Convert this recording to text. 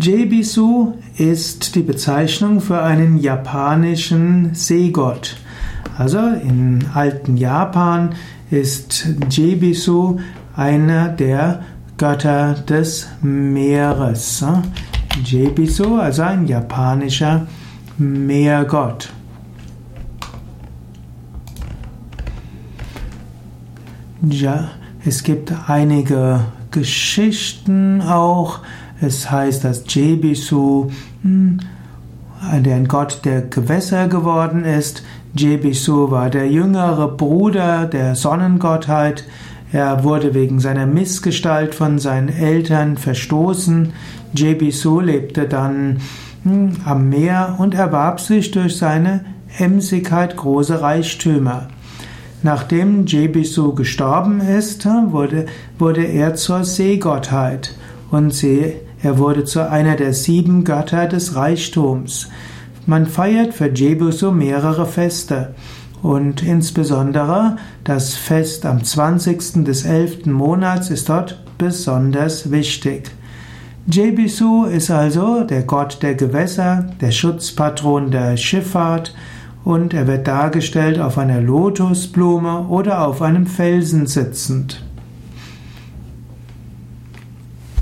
Jebisu ist die Bezeichnung für einen japanischen Seegott. Also in alten Japan ist Jebisu einer der Götter des Meeres. Jebisu, also ein japanischer Meergott. Ja, es gibt einige Geschichten auch. Es heißt, dass Jebisu hm, ein Gott der Gewässer geworden ist. Jebisu war der jüngere Bruder der Sonnengottheit. Er wurde wegen seiner Missgestalt von seinen Eltern verstoßen. Jebisu lebte dann hm, am Meer und erwarb sich durch seine Emsigkeit große Reichtümer. Nachdem Jebisu gestorben ist, wurde, wurde er zur Seegottheit und See, er wurde zu einer der sieben Götter des Reichtums. Man feiert für Jebisu mehrere Feste und insbesondere das Fest am 20. des 11. Monats ist dort besonders wichtig. Jebisu ist also der Gott der Gewässer, der Schutzpatron der Schifffahrt und er wird dargestellt auf einer Lotusblume oder auf einem Felsen sitzend.